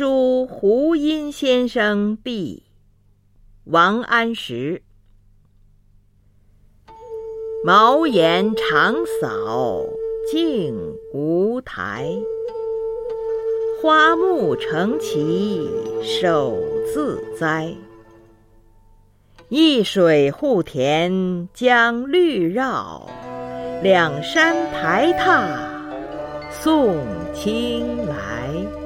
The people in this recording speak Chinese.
书湖阴先生壁王安石茅檐长扫净无苔，花木成畦手自栽。一水护田将绿绕，两山排闼送青来。